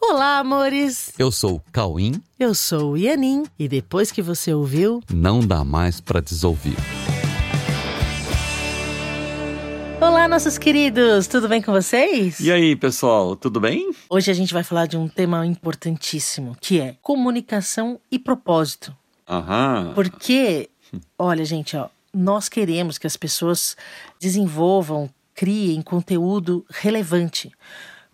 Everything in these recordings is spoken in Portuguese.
Olá, amores! Eu sou o Cauim. Eu sou o Ianin. E depois que você ouviu, Não dá mais pra desouvir. Olá, nossos queridos! Tudo bem com vocês? E aí, pessoal, tudo bem? Hoje a gente vai falar de um tema importantíssimo, que é comunicação e propósito. Aham. Porque, olha, gente, ó, nós queremos que as pessoas desenvolvam, criem conteúdo relevante.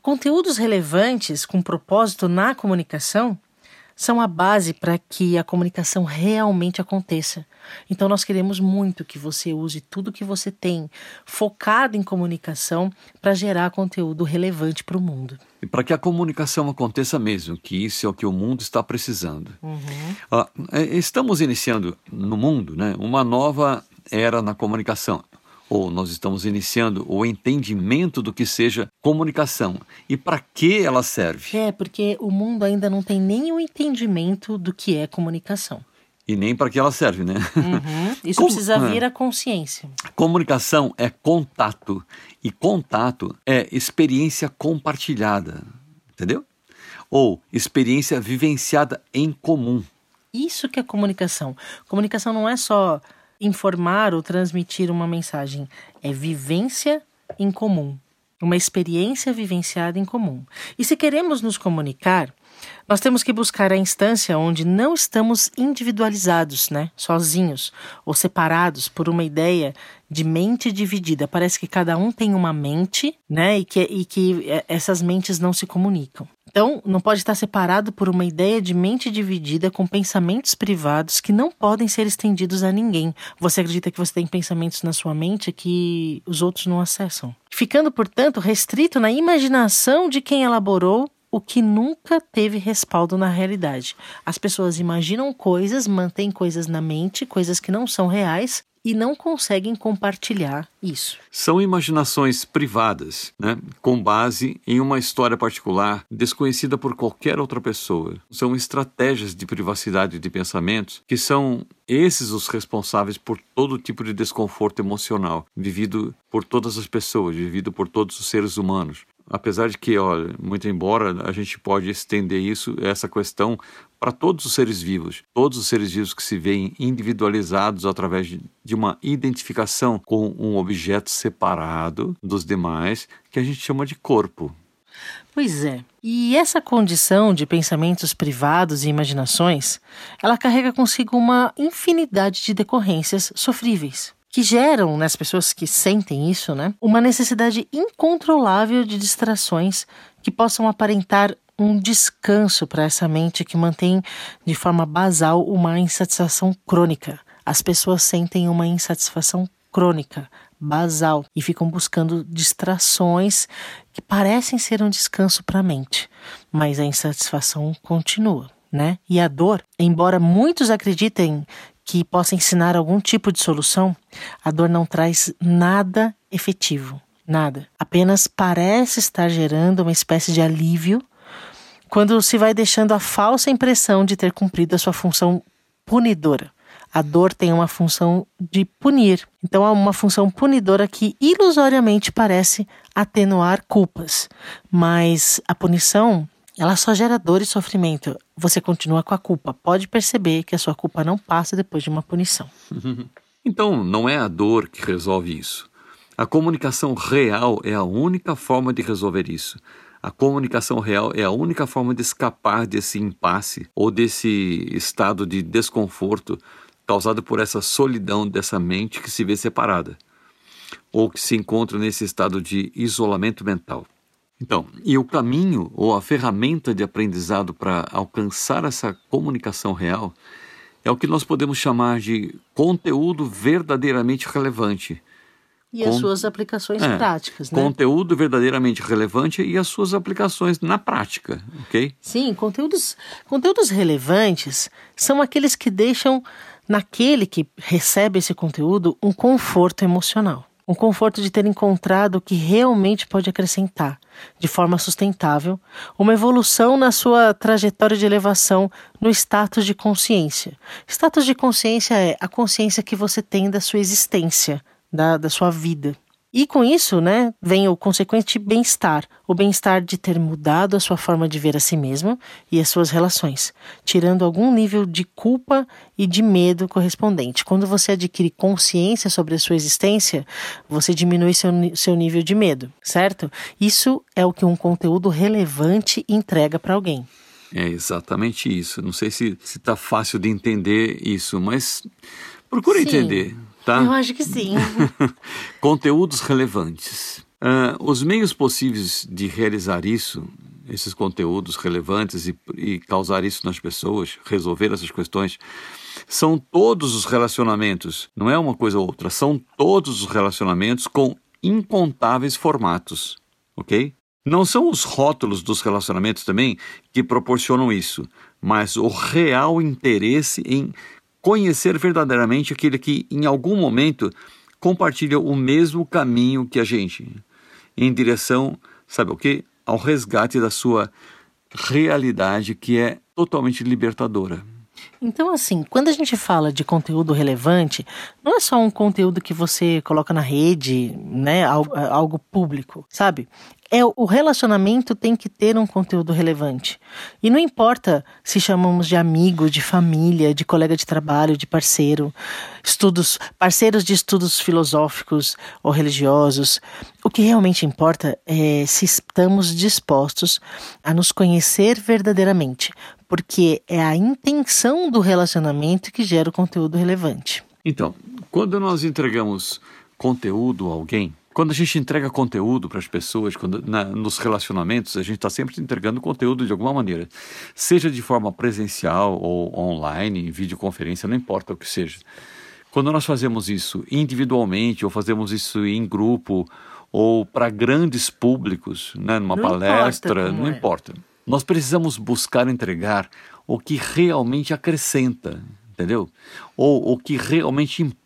Conteúdos relevantes com propósito na comunicação são a base para que a comunicação realmente aconteça. Então nós queremos muito que você use tudo que você tem focado em comunicação para gerar conteúdo relevante para o mundo. E para que a comunicação aconteça mesmo, que isso é o que o mundo está precisando. Ah, é, estamos iniciando no mundo né, uma nova era na comunicação. Ou nós estamos iniciando o entendimento do que seja comunicação e para que ela serve. É, porque o mundo ainda não tem nenhum entendimento do que é comunicação. E nem para que ela serve, né? Uhum. Isso Como- precisa vir à consciência. Comunicação é contato e contato é experiência compartilhada, entendeu? Ou experiência vivenciada em comum. Isso que é comunicação. Comunicação não é só informar ou transmitir uma mensagem, é vivência em comum, uma experiência vivenciada em comum. E se queremos nos comunicar, nós temos que buscar a instância onde não estamos individualizados, né, sozinhos ou separados por uma ideia de mente dividida. Parece que cada um tem uma mente, né, e que, e que eh, essas mentes não se comunicam. Então, não pode estar separado por uma ideia de mente dividida com pensamentos privados que não podem ser estendidos a ninguém. Você acredita que você tem pensamentos na sua mente que os outros não acessam. Ficando, portanto, restrito na imaginação de quem elaborou o que nunca teve respaldo na realidade. As pessoas imaginam coisas, mantêm coisas na mente, coisas que não são reais e não conseguem compartilhar isso. São imaginações privadas, né, com base em uma história particular desconhecida por qualquer outra pessoa. São estratégias de privacidade de pensamentos que são esses os responsáveis por todo tipo de desconforto emocional vivido por todas as pessoas, vivido por todos os seres humanos. Apesar de que, olha, muito embora a gente pode estender isso, essa questão para todos os seres vivos, todos os seres vivos que se veem individualizados através de, uma identificação com um objeto separado dos demais, que a gente chama de corpo. Pois é. E essa condição de pensamentos privados e imaginações, ela carrega consigo uma infinidade de decorrências sofríveis, que geram nas pessoas que sentem isso, né, uma necessidade incontrolável de distrações que possam aparentar um descanso para essa mente que mantém de forma basal uma insatisfação crônica. As pessoas sentem uma insatisfação crônica, basal, e ficam buscando distrações que parecem ser um descanso para a mente, mas a insatisfação continua, né? E a dor, embora muitos acreditem que possa ensinar algum tipo de solução, a dor não traz nada efetivo, nada. Apenas parece estar gerando uma espécie de alívio quando se vai deixando a falsa impressão de ter cumprido a sua função punidora. A dor tem uma função de punir. Então, é uma função punidora que ilusoriamente parece atenuar culpas. Mas a punição, ela só gera dor e sofrimento. Você continua com a culpa. Pode perceber que a sua culpa não passa depois de uma punição. Então, não é a dor que resolve isso. A comunicação real é a única forma de resolver isso. A comunicação real é a única forma de escapar desse impasse ou desse estado de desconforto causado por essa solidão dessa mente que se vê separada ou que se encontra nesse estado de isolamento mental. Então, e o caminho ou a ferramenta de aprendizado para alcançar essa comunicação real é o que nós podemos chamar de conteúdo verdadeiramente relevante. E as Con- suas aplicações É, práticas, né? Conteúdo verdadeiramente relevante e as suas aplicações na prática, ok? Sim, conteúdos, conteúdos relevantes são aqueles que deixam naquele que recebe esse conteúdo um conforto emocional. Um conforto de ter encontrado o que realmente pode acrescentar, de forma sustentável, uma evolução na sua trajetória de elevação no status de consciência. Status de consciência é a consciência que você tem da sua existência, da, da sua vida. E com isso, né, vem o consequente bem-estar, o bem-estar de ter mudado a sua forma de ver a si mesmo e as suas relações, tirando algum nível de culpa e de medo correspondente. Quando você adquire consciência sobre a sua existência, você diminui seu, seu nível de medo, certo? Isso é o que um conteúdo relevante entrega para alguém. É exatamente isso. Não sei se está fácil de entender isso, mas procura sim, entender. Tá? Eu acho que sim. Conteúdos relevantes. Uh, os meios possíveis de realizar isso, esses conteúdos relevantes e, e causar isso nas pessoas, resolver essas questões, são todos os relacionamentos, não é uma coisa ou outra, são todos os relacionamentos com incontáveis formatos, ok? Não são os rótulos dos relacionamentos também que proporcionam isso, mas o real interesse em conhecer verdadeiramente aquele que, em algum momento, compartilha o mesmo caminho que a gente, em direção, sabe o que? Ao resgate da sua realidade que é totalmente libertadora. Então, assim, quando a gente fala de conteúdo relevante, não é só um conteúdo que você coloca na rede, né, algo público, sabe? é o relacionamento tem que ter um conteúdo relevante. E não importa se chamamos de amigo, de família, de colega de trabalho, de parceiro, estudos, parceiros de estudos filosóficos ou religiosos. O que realmente importa é se estamos dispostos a nos conhecer verdadeiramente, porque é a intenção do relacionamento que gera o conteúdo relevante. Então, quando nós entregamos conteúdo a alguém, quando a gente entrega conteúdo para as pessoas, quando, na, nos relacionamentos, a gente está sempre entregando conteúdo de alguma maneira, seja de forma presencial ou online, em videoconferência, não importa o que seja. Quando nós fazemos isso individualmente ou fazemos isso em grupo ou para grandes públicos, né, numa não palestra, importa não é. importa. Nós precisamos buscar entregar o que realmente acrescenta, entendeu? Ou o que realmente importa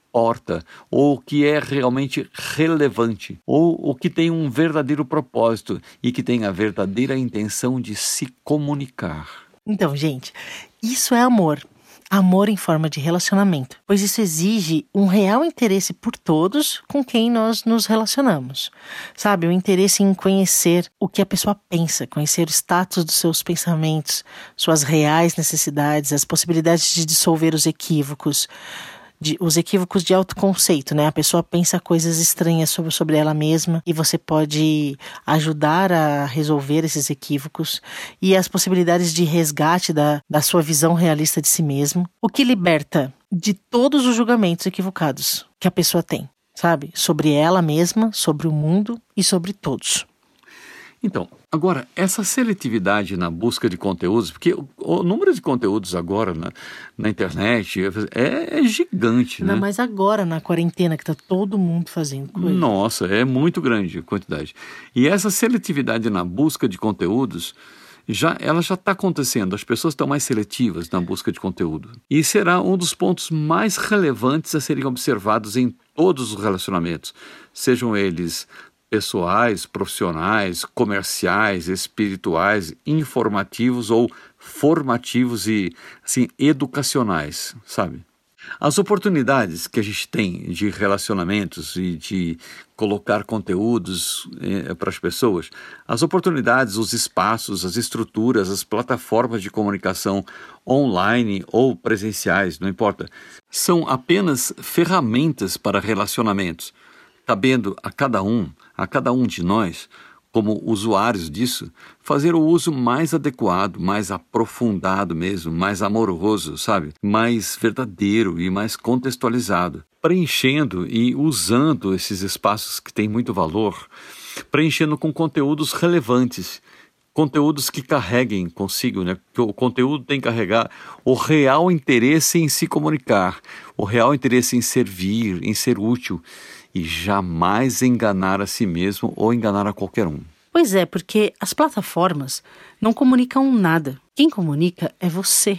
ou o que é realmente relevante, ou o que tem um verdadeiro propósito e que tem a verdadeira intenção de se comunicar. Então, gente, isso é amor. Amor em forma de relacionamento, pois isso exige um real interesse por todos com quem nós nos relacionamos. Sabe, o interesse em conhecer o que a pessoa pensa, conhecer o status dos seus pensamentos, suas reais necessidades, as possibilidades de dissolver os equívocos, de, os equívocos de autoconceito, né? A pessoa pensa coisas estranhas sobre, sobre ela mesma e você pode ajudar a resolver esses equívocos e as possibilidades de resgate da, da sua visão realista de si mesmo, o que liberta de todos os julgamentos equivocados que a pessoa tem, sabe? Sobre ela mesma, sobre o mundo e sobre todos. Então, agora, essa seletividade na busca de conteúdos, porque o, o número de conteúdos agora na, na internet é, é gigante, Ainda né? mais agora, na quarentena, que está todo mundo fazendo coisa. Nossa, é muito grande a quantidade. E essa seletividade na busca de conteúdos, já, ela já está acontecendo. As pessoas estão mais seletivas na busca de conteúdo. E será um dos pontos mais relevantes a serem observados em todos os relacionamentos, sejam eles pessoais, profissionais, comerciais, espirituais, informativos ou formativos e assim educacionais, sabe? As oportunidades que a gente tem de relacionamentos e de colocar conteúdos eh, para as pessoas, as oportunidades, os espaços, as estruturas, as plataformas de comunicação online ou presenciais, não importa, são apenas ferramentas para relacionamentos, cabendo a cada um a cada um de nós, como usuários disso, fazer o uso mais adequado, mais aprofundado mesmo, mais amoroso, sabe? Mais verdadeiro e mais contextualizado. Preenchendo e usando esses espaços que têm muito valor, preenchendo com conteúdos relevantes, conteúdos que carreguem consigo, né? o conteúdo tem que carregar o real interesse em se comunicar, o real interesse em servir, em ser útil e jamais enganar a si mesmo ou enganar a qualquer um. Pois é, porque as plataformas não comunicam nada. Quem comunica é você.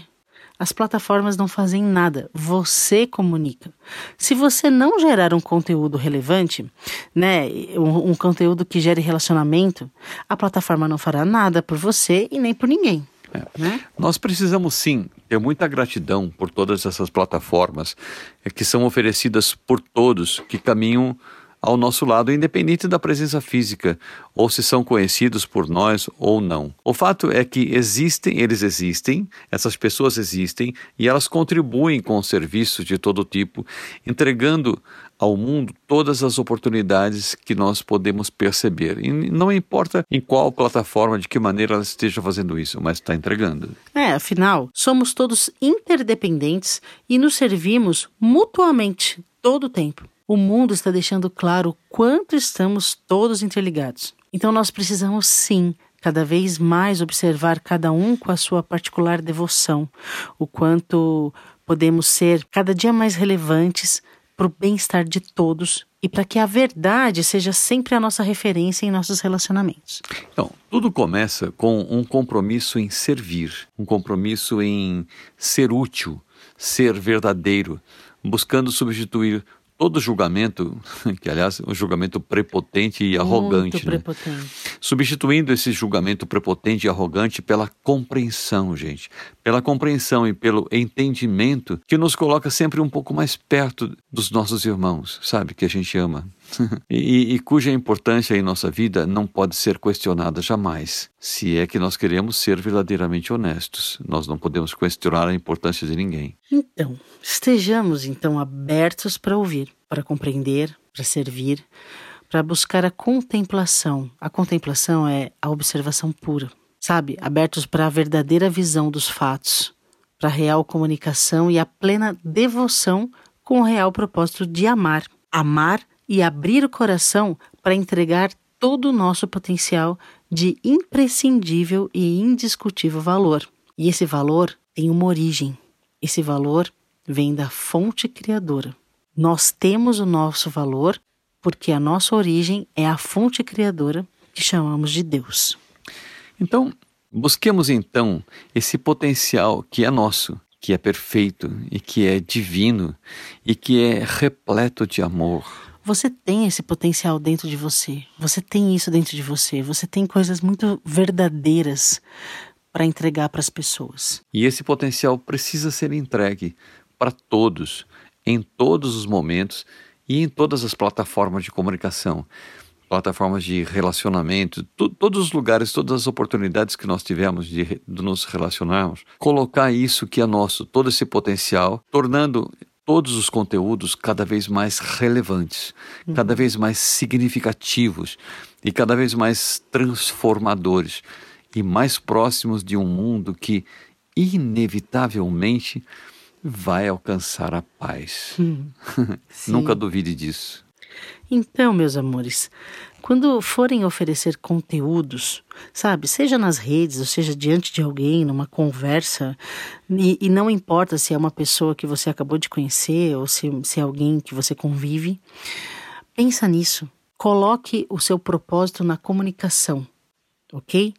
As plataformas não fazem nada, você comunica. Se você não gerar um conteúdo relevante, né, um, um, conteúdo que gere relacionamento, a plataforma não fará nada por você e nem por ninguém. É. Né? Nós precisamos sim ter muita gratidão por todas essas plataformas que são oferecidas por todos que caminham ao nosso lado, independente da presença física, ou se são conhecidos por nós ou não. O fato é que existem, eles existem, essas pessoas existem e elas contribuem com serviços de todo tipo, entregando ao mundo todas as oportunidades que nós podemos perceber. E não importa em qual plataforma, de que maneira ela esteja fazendo isso, mas está entregando. É, afinal, somos todos interdependentes e nos servimos mutuamente todo o tempo. O mundo está deixando claro o quanto estamos todos interligados. Então nós precisamos sim cada vez mais observar cada um com a sua particular devoção, o quanto podemos ser cada dia mais relevantes para o bem-estar de todos e para que a verdade seja sempre a nossa referência em nossos relacionamentos. Então, tudo começa com um compromisso em servir, um compromisso em ser útil, ser verdadeiro, buscando substituir todo julgamento, que aliás é um julgamento prepotente e arrogante, Muito né? prepotente. substituindo esse julgamento prepotente e arrogante pela compreensão, gente, pela compreensão e pelo entendimento que nos coloca sempre um pouco mais perto dos nossos irmãos, sabe, que a gente ama. e, e cuja importância em nossa vida não pode ser questionada jamais, se é que nós queremos ser verdadeiramente honestos. Nós não podemos questionar a importância de ninguém. Então, estejamos então abertos para ouvir, para compreender, para servir, para buscar a contemplação. A contemplação é a observação pura, sabe? Abertos para a verdadeira visão dos fatos, para a real comunicação e a plena devoção com o real propósito de amar. Amar e abrir o coração para entregar todo o nosso potencial de imprescindível e indiscutível valor. E esse valor tem uma origem. Esse valor vem da fonte criadora. Nós temos o nosso valor porque a nossa origem é a fonte criadora que chamamos de Deus. Então, busquemos então esse potencial que é nosso, que é perfeito e que é divino e que é repleto de amor. Você tem esse potencial dentro de você. Você tem isso dentro de você. Você tem coisas muito verdadeiras para entregar para as pessoas. E esse potencial precisa ser entregue para todos, em todos os momentos e em todas as plataformas de comunicação, plataformas de relacionamento, to- todos os lugares, todas as oportunidades que nós tivemos de, de nos relacionarmos, colocar isso que é nosso, todo esse potencial, tornando todos os conteúdos cada vez mais relevantes, cada vez mais significativos e cada vez mais transformadores e mais próximos de um mundo que inevitavelmente vai alcançar a paz. Nunca duvide disso. Então, meus amores, quando forem oferecer conteúdos, sabe, seja nas redes, ou seja diante de alguém, numa conversa, e, e não importa se é uma pessoa que você acabou de conhecer ou se, se é alguém que você convive, pensa nisso. Coloque o seu propósito na comunicação, ok?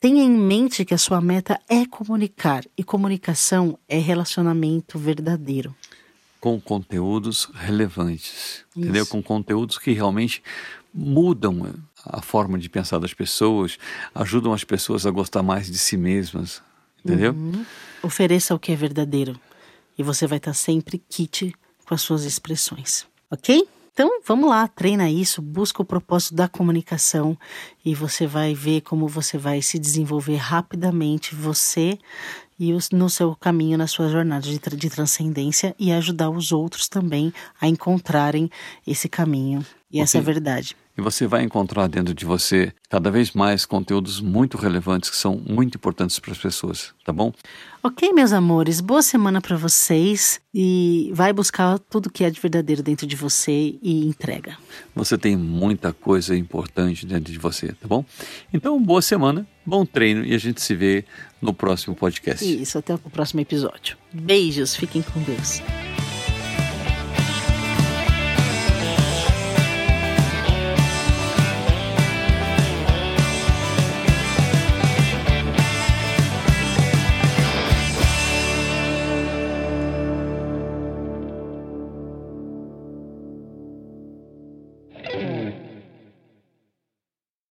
Tenha em mente que a sua meta é comunicar, e comunicação é relacionamento verdadeiro. Com conteúdos relevantes, entendeu? Com conteúdos que realmente mudam a forma de pensar das pessoas, ajudam as pessoas a gostar mais de si mesmas, entendeu? Ofereça o que é verdadeiro e você vai estar sempre kit com as suas expressões, ok? Então vamos lá, treina isso, busca o propósito da comunicação e você vai ver como você vai se desenvolver rapidamente, você e os, no seu caminho, na sua jornada de, de transcendência e ajudar os outros também a encontrarem esse caminho e essa Ok. verdade. E você vai encontrar dentro de você cada vez mais conteúdos muito relevantes que são muito importantes para as pessoas, tá bom? Ok, meus amores, boa semana para vocês e vai buscar tudo que é de verdadeiro dentro de você e entrega. Você tem muita coisa importante dentro de você, tá bom? Então, boa semana, bom treino e a gente se vê no próximo podcast. Isso, até o próximo episódio. Beijos, fiquem com Deus.